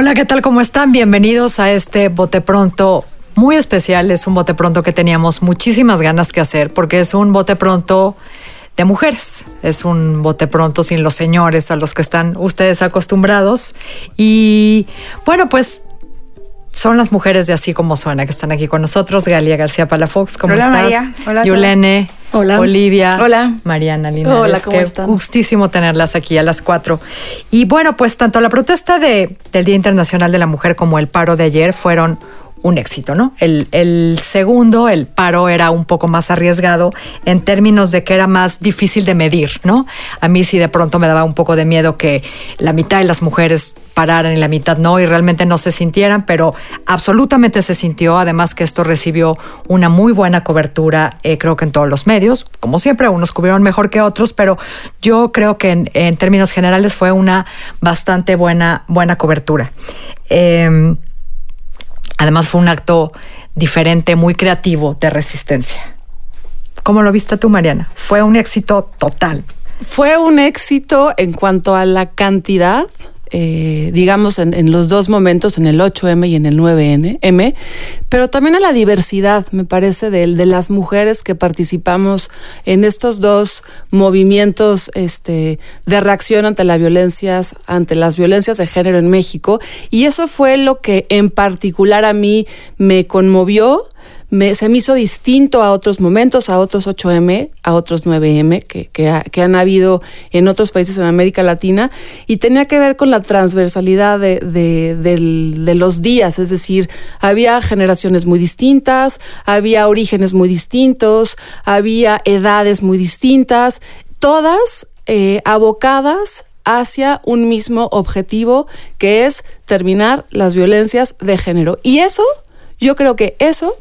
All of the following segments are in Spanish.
Hola, ¿qué tal? ¿Cómo están? Bienvenidos a este Bote Pronto muy especial. Es un bote pronto que teníamos muchísimas ganas que hacer porque es un bote pronto de mujeres. Es un bote pronto sin los señores a los que están ustedes acostumbrados. Y bueno, pues son las mujeres de Así Como Suena que están aquí con nosotros. Galia García Palafox, ¿cómo Hola, estás? María. Hola Yulene. Hola. Olivia. Hola. Mariana Linares. Hola, ¿cómo Qué están? gustísimo tenerlas aquí a las cuatro. Y bueno, pues tanto la protesta de, del Día Internacional de la Mujer como el paro de ayer fueron un éxito, ¿no? El, segundo, el paro, era un poco más arriesgado en términos de que era más difícil de medir, ¿no? A mí sí de pronto me daba un poco de miedo que la mitad de las mujeres pararan y la mitad no, y realmente no se sintieran, pero absolutamente se sintió, además que esto recibió una muy buena cobertura, eh, creo que en todos los medios, como siempre, unos cubrieron mejor que otros, pero yo creo que en, términos generales fue una bastante buena, buena cobertura. Eh, Además fue un acto diferente, muy creativo de resistencia. ¿Cómo lo viste tú, Mariana? Fue un éxito total. Fue un éxito en cuanto a la cantidad, eh, digamos, en, los dos momentos, en el 8M y en el 9M, pero también a la diversidad, me parece, de, de las mujeres que participamos en estos dos movimientos este, de reacción ante las violencias, ante las violencias de género en México. Y eso fue lo que en particular a mí me conmovió me, se me hizo distinto a otros momentos, a otros 8M, a otros 9M que, que, ha, que, han habido en otros países en América Latina y tenía que ver con la transversalidad de los días, es decir, había generaciones muy distintas, había orígenes muy distintos, había edades muy distintas, todas eh, abocadas hacia un mismo objetivo que es terminar las violencias de género. Y eso, yo creo que eso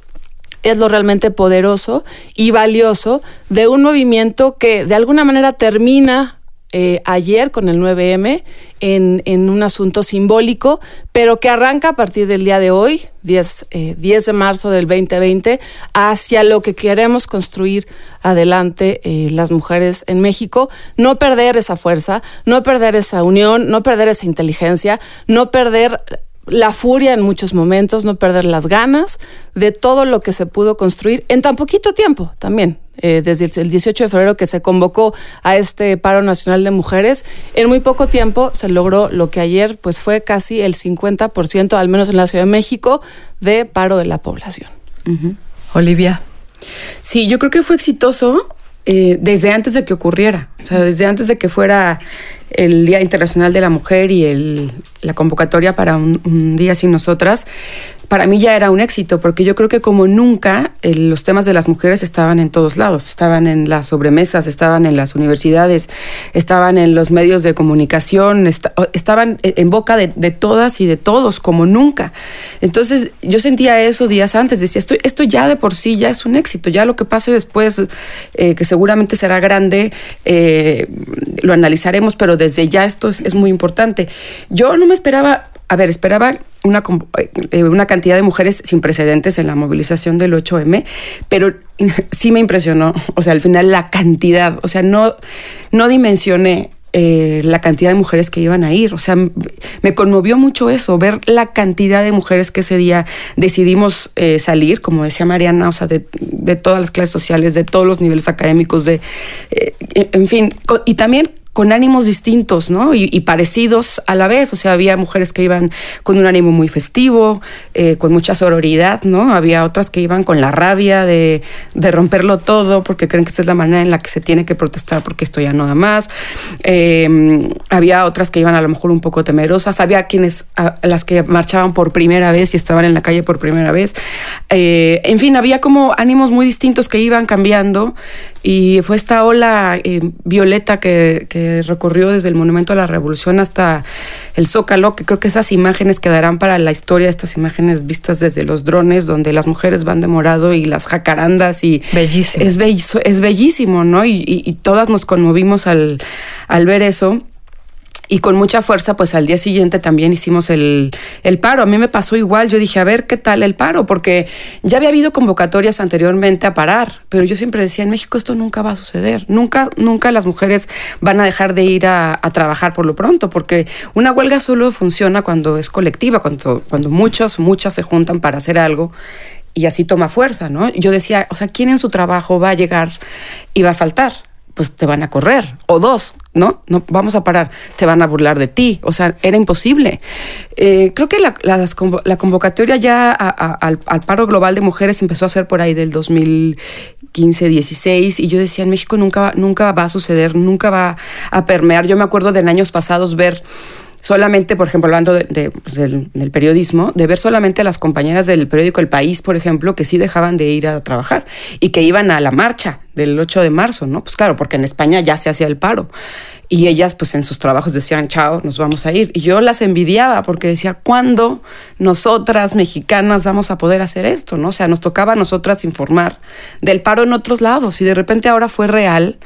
es lo realmente poderoso y valioso de un movimiento que de alguna manera termina eh, ayer con el 9M en, en, un asunto simbólico, pero que arranca a partir del día de hoy, 10, eh, 10 de marzo del 2020, hacia lo que queremos construir adelante eh, las mujeres en México. No perder esa fuerza, no perder esa unión, no perder esa inteligencia, no perder la furia en muchos momentos, no perder las ganas de todo lo que se pudo construir en tan poquito tiempo también. Eh, desde el 18 de febrero que se convocó a este paro nacional de mujeres, en muy poco tiempo se logró lo que ayer pues fue casi el 50%, al menos en la Ciudad de México, de paro de la población. Uh -huh. Olivia. Sí, yo creo que fue exitoso eh, desde antes de que ocurriera, o sea, desde antes de que fuera el Día Internacional de la Mujer y el, la convocatoria para un, un, día sin nosotras, para mí ya era un éxito, porque yo creo que como nunca eh, los temas de las mujeres estaban en todos lados, estaban en las sobremesas, estaban en las universidades, estaban en los medios de comunicación, est estaban en boca de, todas y de todos, como nunca. Entonces yo sentía eso días antes, decía, esto, esto ya de por sí ya es un éxito, ya lo que pase después, eh, que seguramente será grande, eh, lo analizaremos, pero desde ya esto es, es muy importante. Yo no me esperaba, a ver, esperaba una, eh, una, cantidad de mujeres sin precedentes en la movilización del 8M, pero sí me impresionó, o sea, al final la cantidad, o sea, no, no dimensioné eh, la cantidad de mujeres que iban a ir. O sea, me conmovió mucho eso, ver la cantidad de mujeres que ese día decidimos eh, salir, como decía Mariana, o sea, de, de, todas las clases sociales, de todos los niveles académicos, de, en fin, y también con ánimos distintos, ¿no? Y, parecidos a la vez. O sea, había mujeres que iban con un ánimo muy festivo, eh, con mucha sororidad, ¿no? Había otras que iban con la rabia de, romperlo todo porque creen que esa es la manera en la que se tiene que protestar porque esto ya no da más. Eh, había otras que iban a lo mejor un poco temerosas. Había quienes, las que marchaban por primera vez y estaban en la calle por primera vez. Eh, en fin, había como ánimos muy distintos que iban cambiando y fue esta ola eh, violeta que, que, recorrió desde el Monumento a la Revolución hasta el Zócalo, que creo que esas imágenes quedarán para la historia, estas imágenes vistas desde los drones, donde las mujeres van de morado y las jacarandas y bellísimo. Es, es bellísimo, ¿no? Y, y, y todas nos conmovimos al, al ver eso y con mucha fuerza, pues al día siguiente también hicimos el, el, paro. A mí me pasó igual, yo dije, a ver, ¿qué tal el paro? Porque ya había habido convocatorias anteriormente a parar, pero yo siempre decía, en México esto nunca va a suceder, nunca, nunca las mujeres van a dejar de ir a, a trabajar por lo pronto, porque una huelga solo funciona cuando es colectiva, cuando, cuando muchos, muchas se juntan para hacer algo y así toma fuerza, ¿no? Yo decía, o sea, ¿quién en su trabajo va a llegar y va a faltar? Pues te van a correr, o dos, ¿no? No vamos a parar, te van a burlar de ti, o sea, era imposible. Eh, creo que la, la, convocatoria ya al, paro global de mujeres empezó a ser por ahí del 2015, 16, y yo decía, en México nunca, nunca va a suceder, nunca va a permear. Yo me acuerdo de en años pasados ver solamente, por ejemplo, hablando de, de, pues del, del, periodismo, de ver solamente a las compañeras del periódico El País, por ejemplo, que sí dejaban de ir a trabajar y que iban a la marcha del 8 de marzo, ¿no? Pues claro, porque en España ya se hacía el paro. Y ellas, pues en sus trabajos decían, chao, nos vamos a ir. Y yo las envidiaba porque decía, ¿cuándo nosotras mexicanas vamos a poder hacer esto? ¿no? O sea, nos tocaba a nosotras informar del paro en otros lados. Y de repente ahora fue real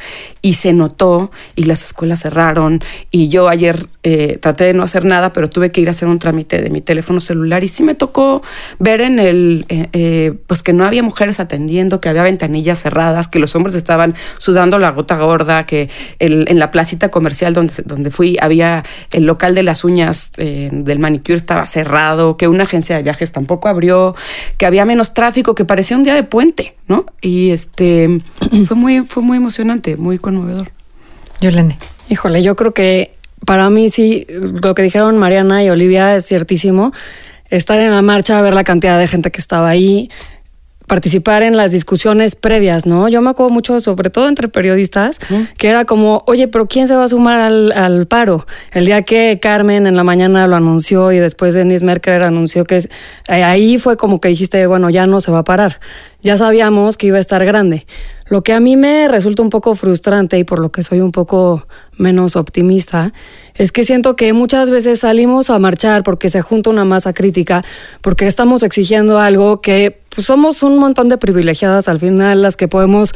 y se notó y las escuelas cerraron. Y yo ayer eh, traté de no hacer nada, pero tuve que ir a hacer un trámite de mi teléfono celular. Y sí me tocó ver en el, eh, eh, pues que no había mujeres atendiendo, que había ventanillas cerradas, que los hombres estaban sudando la gota gorda, que el, en la placita comercial donde, donde fui había el local de las uñas eh, del manicure estaba cerrado, que una agencia de viajes tampoco abrió, que había menos tráfico, que parecía un día de puente, ¿no? Y este fue muy, fue muy emocionante, muy conmovedor. Yolene. Híjole, yo creo que para mí sí, lo que dijeron Mariana y Olivia es ciertísimo. Estar en la marcha, ver la cantidad de gente que estaba ahí, participar en las discusiones previas, ¿no? Yo me acuerdo mucho, sobre todo entre periodistas, que era como, oye, pero ¿quién se va a sumar al, al, paro? El día que Carmen en la mañana lo anunció y después Denise Merker anunció que eh, ahí fue como que dijiste, bueno, ya no se va a parar. Ya sabíamos que iba a estar grande. Lo que a mí me resulta un poco frustrante y por lo que soy un poco menos optimista es que siento que muchas veces salimos a marchar porque se junta una masa crítica, porque estamos exigiendo algo que pues, somos un montón de privilegiadas al final las que podemos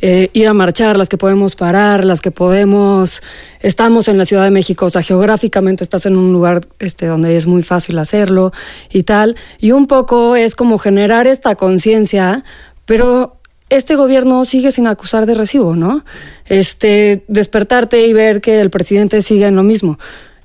eh, ir a marchar, las que podemos parar, las que podemos, estamos en la Ciudad de México, o sea, geográficamente estás en un lugar este, donde es muy fácil hacerlo y tal, y un poco es como generar esta conciencia, pero este gobierno sigue sin acusar de recibo, ¿no? Este, despertarte y ver que el presidente sigue en lo mismo.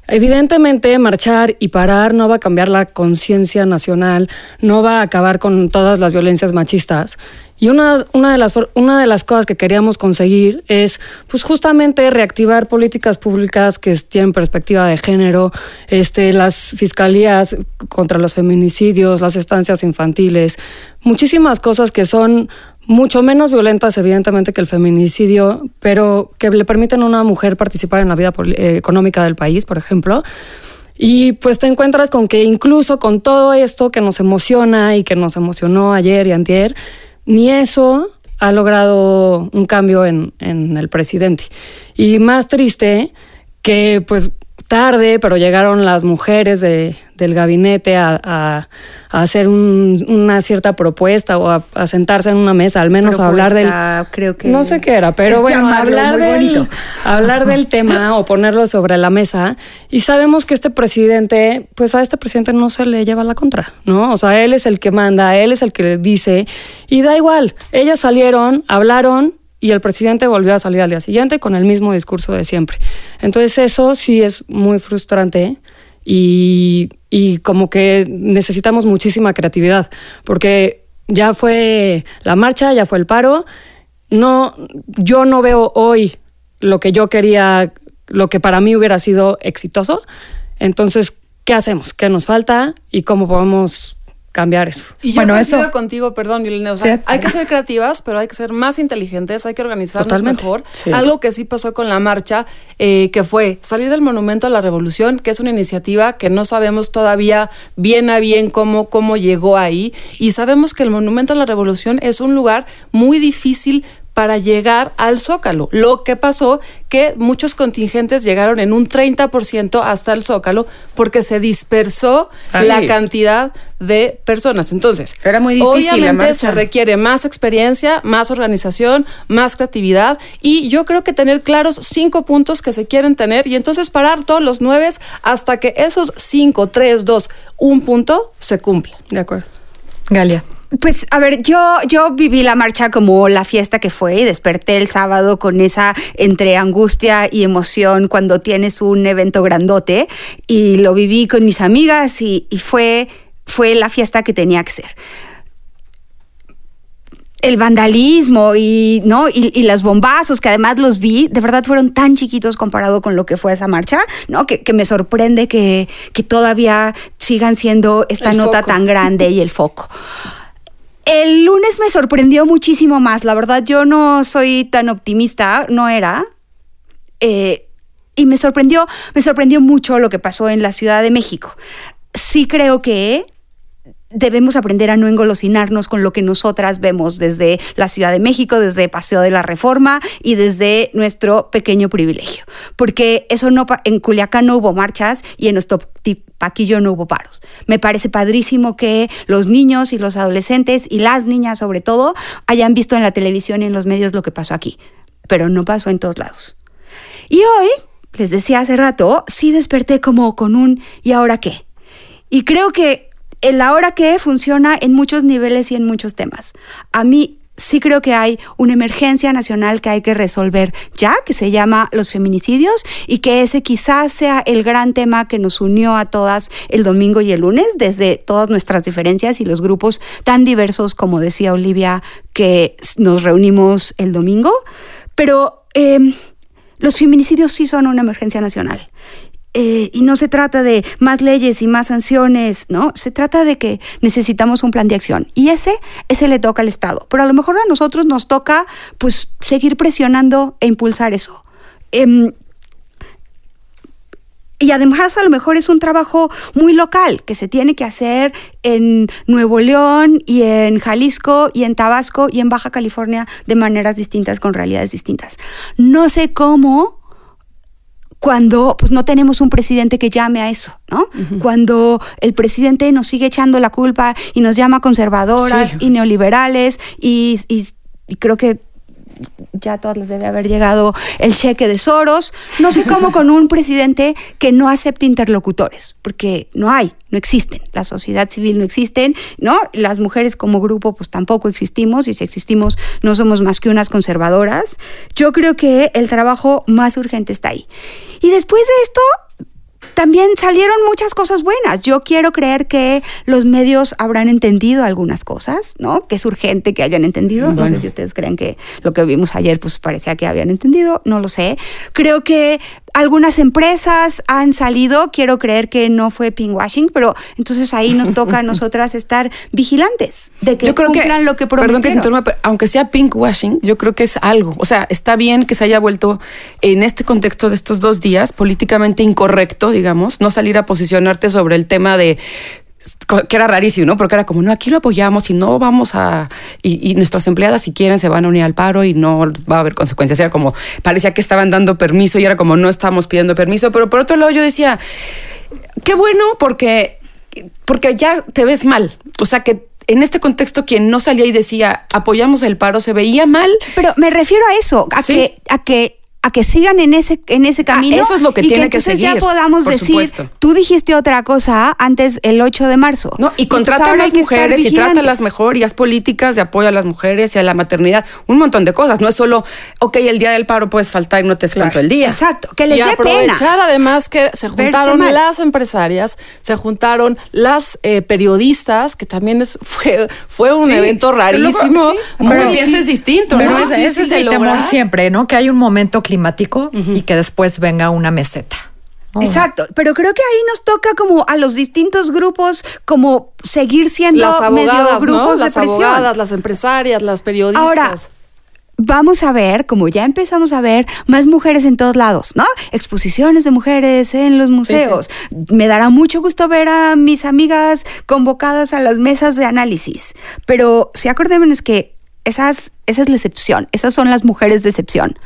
Evidentemente, marchar y parar no va a cambiar la conciencia nacional, no va a acabar con todas las violencias machistas. Y una, una, de las, una de las cosas que queríamos conseguir es, pues justamente reactivar políticas públicas que tienen perspectiva de género, este, las fiscalías contra los feminicidios, las estancias infantiles, muchísimas cosas que son mucho menos violentas, evidentemente, que el feminicidio, pero que le permiten a una mujer participar en la vida eh, económica del país, por ejemplo. Y pues te encuentras con que incluso con todo esto que nos emociona y que nos emocionó ayer y antier, ni eso ha logrado un cambio en, en el presidente. Y más triste que pues tarde, pero llegaron las mujeres de, del gabinete a, a, a hacer un, una cierta propuesta o a, a, sentarse en una mesa, al menos propuesta, a hablar del... Creo que no sé qué era, pero bueno, hablar del, hablar del tema o ponerlo sobre la mesa. Y sabemos que este presidente, pues a este presidente no se le lleva la contra, ¿no? O sea, él es el que manda, él es el que le dice, y da igual, ellas salieron, hablaron y el presidente volvió a salir al día siguiente con el mismo discurso de siempre. Entonces eso sí es muy frustrante y, y como que necesitamos muchísima creatividad, porque ya fue la marcha, ya fue el paro. No, yo no veo hoy lo que yo quería, lo que para mí hubiera sido exitoso. Entonces, ¿qué hacemos? ¿Qué nos falta? ¿Y cómo podemos cambiar eso. Y yo bueno, eso contigo, perdón, Yelena, o sea, sí. hay que ser creativas, pero hay que ser más inteligentes, hay que organizarnos Totalmente. mejor. Sí. Algo que sí pasó con la marcha, eh, que fue salir del Monumento a la Revolución, que es una iniciativa que no sabemos todavía bien a bien cómo, cómo llegó ahí, y sabemos que el Monumento a la Revolución es un lugar muy difícil para llegar al Zócalo. Lo que pasó que muchos contingentes llegaron en un 30% hasta el Zócalo porque se dispersó Sí. la cantidad de personas. Entonces, Era muy difícil la obviamente se requiere más experiencia, más organización, más creatividad y yo creo que tener claros cinco puntos que se quieren tener y entonces parar todos los nueve hasta que esos cinco, tres, dos, un punto se cumplan. De acuerdo. Galia. Pues a ver, yo, yo viví la marcha como la fiesta que fue y desperté el sábado con esa entre angustia y emoción cuando tienes un evento grandote y lo viví con mis amigas y, y fue, fue la fiesta que tenía que ser. El vandalismo y, ¿no? y, y los bombazos que además los vi, de verdad fueron tan chiquitos comparado con lo que fue esa marcha, ¿no? Que, que me sorprende que, que todavía sigan siendo esta El nota foco. tan grande y el foco. El lunes me sorprendió muchísimo más. La verdad, yo no soy tan optimista, no era. Eh, y me sorprendió, me sorprendió mucho lo que pasó en la Ciudad de México. Sí creo que debemos aprender a no engolosinarnos con lo que nosotras vemos desde la Ciudad de México, desde Paseo de la Reforma y desde nuestro pequeño privilegio. Porque eso no, en Culiacán no hubo marchas y en Paquillo no hubo paros. Me parece padrísimo que los niños y los adolescentes y las niñas sobre todo hayan visto en la televisión y en los medios lo que pasó aquí. Pero no pasó en todos lados. Y hoy, les decía hace rato, sí desperté como con un ¿y ahora qué? Y creo que el ahora qué funciona en muchos niveles y en muchos temas. A mí sí creo que hay una emergencia nacional que hay que resolver ya, que se llama los feminicidios y que ese quizás sea el gran tema que nos unió a todas el domingo y el lunes, desde todas nuestras diferencias y los grupos tan diversos como decía Olivia que nos reunimos el domingo. Pero eh, los feminicidios sí son una emergencia nacional. Eh, y no se trata de más leyes y más sanciones, ¿no? Se trata de que necesitamos un plan de acción. Y ese, ese le toca al Estado. Pero a lo mejor a nosotros nos toca, pues, seguir presionando e impulsar eso. Em, y además a lo mejor es un trabajo muy local que se tiene que hacer en Nuevo León y en Jalisco y en Tabasco y en Baja California de maneras distintas con realidades distintas. No sé cómo cuando pues no tenemos un presidente que llame a eso, ¿no? Cuando el presidente nos sigue echando la culpa y nos llama conservadoras Sí. y neoliberales y, y- y creo que ya todas les debe haber llegado el cheque de Soros. No sé cómo con un presidente que no acepte interlocutores, porque no hay, no existen. La sociedad civil no existen, ¿no? Las mujeres como grupo pues tampoco existimos y si existimos no somos más que unas conservadoras. Yo creo que el trabajo más urgente está ahí. Y después de esto, también salieron muchas cosas buenas. Yo quiero creer que los medios habrán entendido algunas cosas, ¿no? Que es urgente que hayan entendido. No sé Bueno. si ustedes creen que lo que vimos ayer pues parecía que habían entendido, no lo sé. Creo que algunas empresas han salido, quiero creer que no fue pinkwashing, pero entonces ahí nos toca a nosotras estar vigilantes de que yo creo que, cumplan lo que prometieron. perdón que te interrumpa, pero aunque sea pinkwashing, yo creo que es algo. O sea, está bien que se haya vuelto en este contexto de estos dos días políticamente incorrecto, digamos, no salir a posicionarte sobre el tema de que era rarísimo, ¿no? Porque era como, no, aquí lo apoyamos y no vamos a... Y, y nuestras empleadas, si quieren, se van a unir al paro y no va a haber consecuencias. Era como, parecía que estaban dando permiso y era como, no estamos pidiendo permiso. Pero por otro lado, yo decía, qué bueno porque, porque ya te ves mal. O sea, que en este contexto, quien no salía y decía, apoyamos el paro, se veía mal. Pero me refiero a eso, a Sí. que a que a que sigan en ese en ese camino. eso es lo que y tiene que entonces ya seguir, podamos por decir, supuesto. tú dijiste otra cosa antes el 8 de marzo. ¿no? Y contrata a las que mujeres y trátalas mejor y haz políticas de apoyo a las mujeres y a la maternidad, un montón de cosas. No es solo, ok, el día del paro puedes faltar y no te descuento el día. Exacto, que les y dé pena. aprovechar además que se juntaron las empresarias, se juntaron las eh, periodistas, que también es, fue, fue un Sí, evento pero luego, rarísimo. sí, pero pienses distinto, Pero ¿no? ese, ese es el temor siempre, ¿no? Que hay un momento climático y que después venga una meseta. ¿no? Exacto, pero creo que ahí nos toca como a los distintos grupos como seguir siendo Las medio abogadas, ¿no? grupos Las de presión. abogadas, las empresarias, las periodistas. Ahora, vamos a ver, como ya empezamos a ver, más mujeres en todos lados, ¿no? Exposiciones de mujeres en los museos. Me dará mucho gusto ver a mis amigas convocadas a las mesas de análisis. Pero sí acordémonos que esas, esa es la excepción, esas son las mujeres de excepción.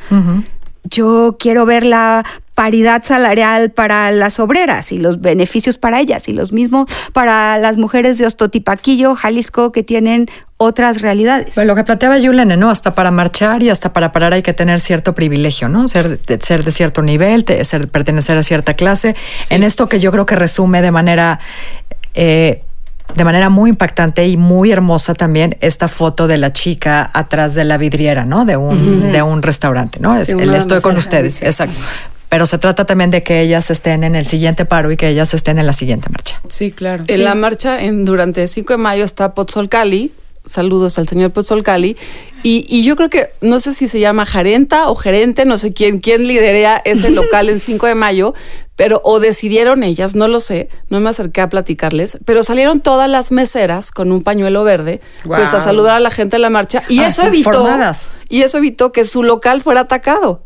Yo quiero ver la paridad salarial para las obreras y los beneficios para ellas y los mismos para las mujeres de Ostotipaquillo, Jalisco, que tienen otras realidades. Bueno, lo que planteaba Yulene, ¿no? Hasta para marchar y hasta para parar hay que tener cierto privilegio, ¿no? Ser de, ser de cierto nivel, de ser, pertenecer a cierta clase. En esto que yo creo que resume de manera... Eh, de manera muy impactante y muy hermosa también esta foto de la chica atrás de la vidriera, ¿no? De un, de un restaurante, ¿no? Sí, el estoy con ustedes, exacto. Pero se trata también de que ellas estén en el siguiente paro y que ellas estén en la siguiente marcha. Sí, claro. En la marcha en, durante el 5 de mayo está Pozzolcali. Saludos al señor Pozzolcali. Y, y yo creo que, no sé si se llama Jarenta o Gerente, no sé quién, quién liderea ese local en 5 de mayo, pero o decidieron ellas, no lo sé, no me acerqué a platicarles, pero salieron todas las meseras con un pañuelo verde, pues a saludar a la gente en la marcha. Y Ah, eso evitó, formadas. y eso evitó que su local fuera atacado.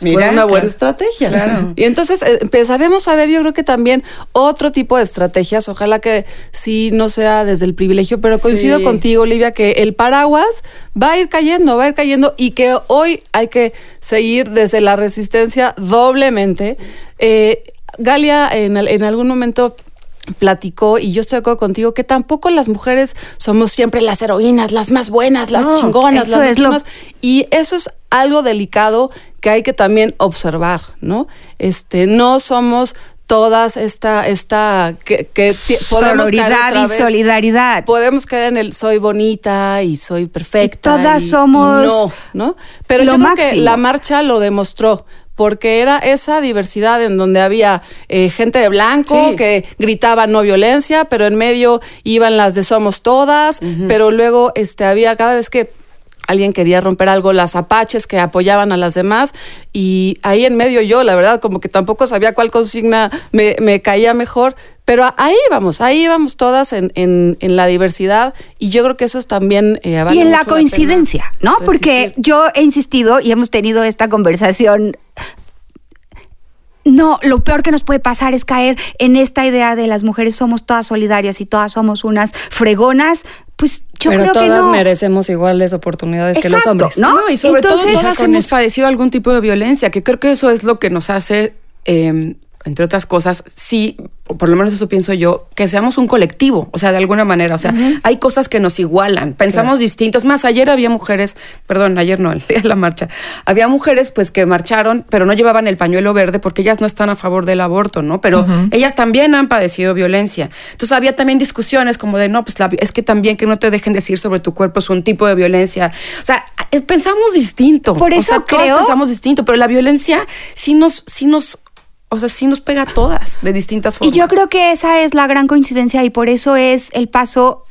Fue una buena claro. estrategia. Claro. Y entonces eh, empezaremos a ver, yo creo que también otro tipo de estrategias. Ojalá que sí no sea desde el privilegio, pero coincido Sí. contigo, Olivia, que el paraguas va a ir cayendo, va a ir cayendo y que hoy hay que seguir desde la resistencia doblemente. Eh, Galia en, en algún momento platicó y yo estoy de acuerdo contigo que tampoco las mujeres somos siempre las heroínas, las más buenas, las No, chingonas, las es lo- y eso es algo delicado que hay que también observar, ¿no? Este, no somos todas esta, esta, que, que Sororidad y vez- solidaridad. Podemos caer en el soy bonita y soy perfecta. Y todas y- somos y no, ¿no? Pero lo yo creo que la marcha lo demostró. Porque era esa diversidad en donde había eh, gente de blanco Sí. que gritaba no violencia, pero en medio iban las de somos todas, pero luego este había cada vez que alguien quería romper algo, las apaches que apoyaban a las demás y ahí en medio yo, la verdad, como que tampoco sabía cuál consigna me, me caía mejor, pero ahí vamos, ahí vamos todas en, en, en la diversidad y yo creo que eso es también... eh, vale y en la coincidencia, ¿no? Porque yo he insistido y hemos tenido esta conversación. No, lo peor que nos puede pasar es caer en esta idea de las mujeres somos todas solidarias y todas somos unas fregonas. Pues yo Pero creo todas que no. merecemos iguales oportunidades que los hombres. ¿no? No, y sobre Entonces- todo todas hemos padecido algún tipo de violencia, que creo que eso es lo que nos hace, eh, entre otras cosas, sí, o por lo menos eso pienso yo, que seamos un colectivo, o sea, de alguna manera, o sea, hay cosas que nos igualan, pensamos distintos. Más, ayer había mujeres, perdón, ayer no, el día de la marcha, había mujeres pues que marcharon, pero no llevaban el pañuelo verde porque ellas no están a favor del aborto, ¿no? Pero ellas también han padecido violencia. Entonces había también discusiones como de, no, pues la- es que también que no te dejen decir sobre tu cuerpo es un tipo de violencia. O sea, eh, pensamos distinto. Por O eso sea, todas creo- pensamos distinto, pero la violencia sí nos, sí nos, o sea, sí nos pega a todas de distintas Y formas. yo creo que esa es la gran coincidencia y por eso es el paso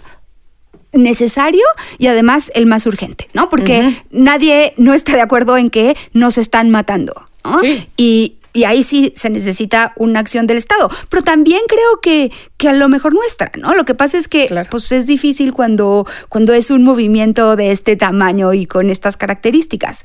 necesario y además el más urgente, ¿no? Porque nadie no está de acuerdo en que nos están matando, ¿no? Sí. Y, y ahí sí se necesita una acción del Estado. Pero también creo que, que a lo mejor nuestra, ¿no? Lo que pasa es que Claro. pues es difícil cuando, cuando es un movimiento de este tamaño y con estas características.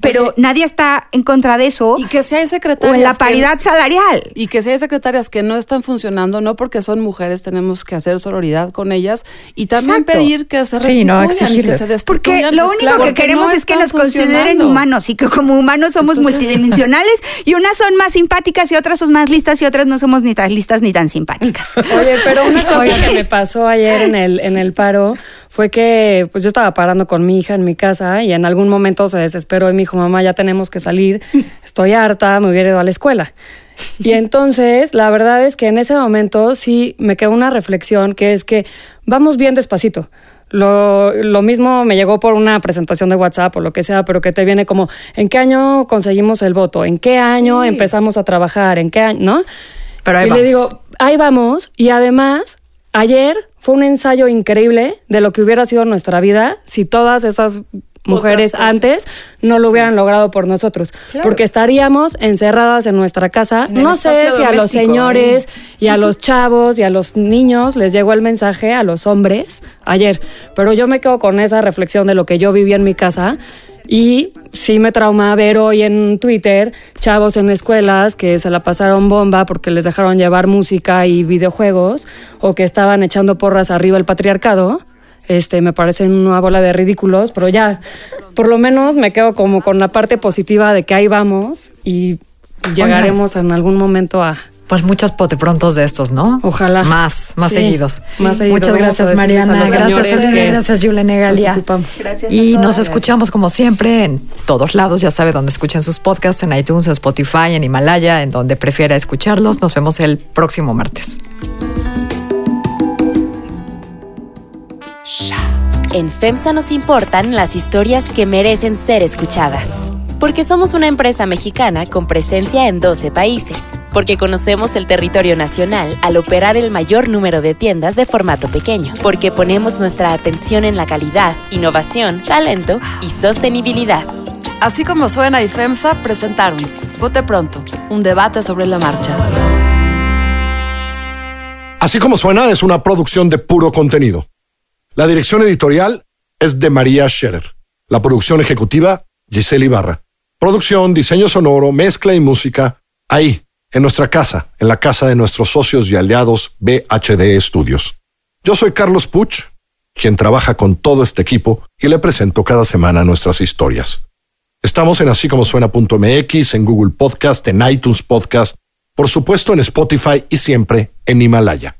Pero nadie está en contra de eso. Y que si hay secretarias o en la que- paridad salarial. Y que si hay secretarias que no están funcionando, no porque son mujeres, tenemos que hacer sororidad con ellas y también Exacto. pedir que se Sí, no, restituyan y que se Porque destituyan. lo Pues único claro, que porque queremos no es que nos consideren humanos y que como humanos somos Entonces- multidimensionales y unas son más simpáticas y otras son más listas y otras no somos ni tan listas ni tan simpáticas. Oye, pero una cosa que me pasó ayer en el, en el paro fue que pues yo estaba parando con mi hija en mi casa y en algún momento se desesperó y me dijo, mamá, ya tenemos que salir, estoy harta, me hubiera ido a la escuela. Y entonces, la verdad es que en ese momento sí me quedó una reflexión que es que vamos bien despacito. Lo, lo mismo me llegó por una presentación de WhatsApp o lo que sea, pero que te viene como, ¿en qué año conseguimos el voto? ¿En qué año empezamos a trabajar? ¿En qué año? ¿No? Pero ahí y vamos. le digo, ahí vamos. Y además, ayer fue un ensayo increíble de lo que hubiera sido nuestra vida si todas esas mujeres antes no lo hubieran logrado por nosotros. Porque estaríamos encerradas en nuestra casa. En no sé si a los doméstico, señores y a los chavos y a los niños les llegó el mensaje, a los hombres, ayer. Pero yo me quedo con esa reflexión de lo que yo viví en mi casa. Y sí me trauma ver hoy en Twitter chavos en escuelas que se la pasaron bomba porque les dejaron llevar música y videojuegos o que estaban echando porras arriba el patriarcado. Este, me parecen una bola de ridículos, pero ya, por lo menos me quedo como con la parte positiva de que ahí vamos y llegaremos en algún momento a, Pues muchos poteprontos de estos, ¿no? Ojalá. Más, más Sí, seguidos. más seguidos. Muchas Vamos a gracias, a Mariana. Gracias, que gracias, Negalia. ocupamos. Gracias a Y todas. nos escuchamos como siempre en todos lados, ya sabe, donde escuchen sus podcasts, en iTunes, en Spotify, en Himalaya, en donde prefiera escucharlos. Nos vemos el próximo martes. En FEMSA nos importan las historias que merecen ser escuchadas. Porque somos una empresa mexicana con presencia en 12 países. Porque conocemos el territorio nacional al operar el mayor número de tiendas de formato pequeño. Porque ponemos nuestra atención en la calidad, innovación, talento y sostenibilidad. Así como suena y FEMSA presentaron Vote Pronto, un debate sobre la marcha. Así como suena, es una producción de puro contenido. La dirección editorial es de María Scherer. La producción ejecutiva, Giselle Ibarra. Producción, diseño sonoro, mezcla y música, ahí, en nuestra casa, en la casa de nuestros socios y aliados BHD Studios. Yo soy Carlos Puch, quien trabaja con todo este equipo y le presento cada semana nuestras historias. Estamos en así suena.mx, en Google Podcast, en iTunes Podcast, por supuesto en Spotify y siempre en Himalaya.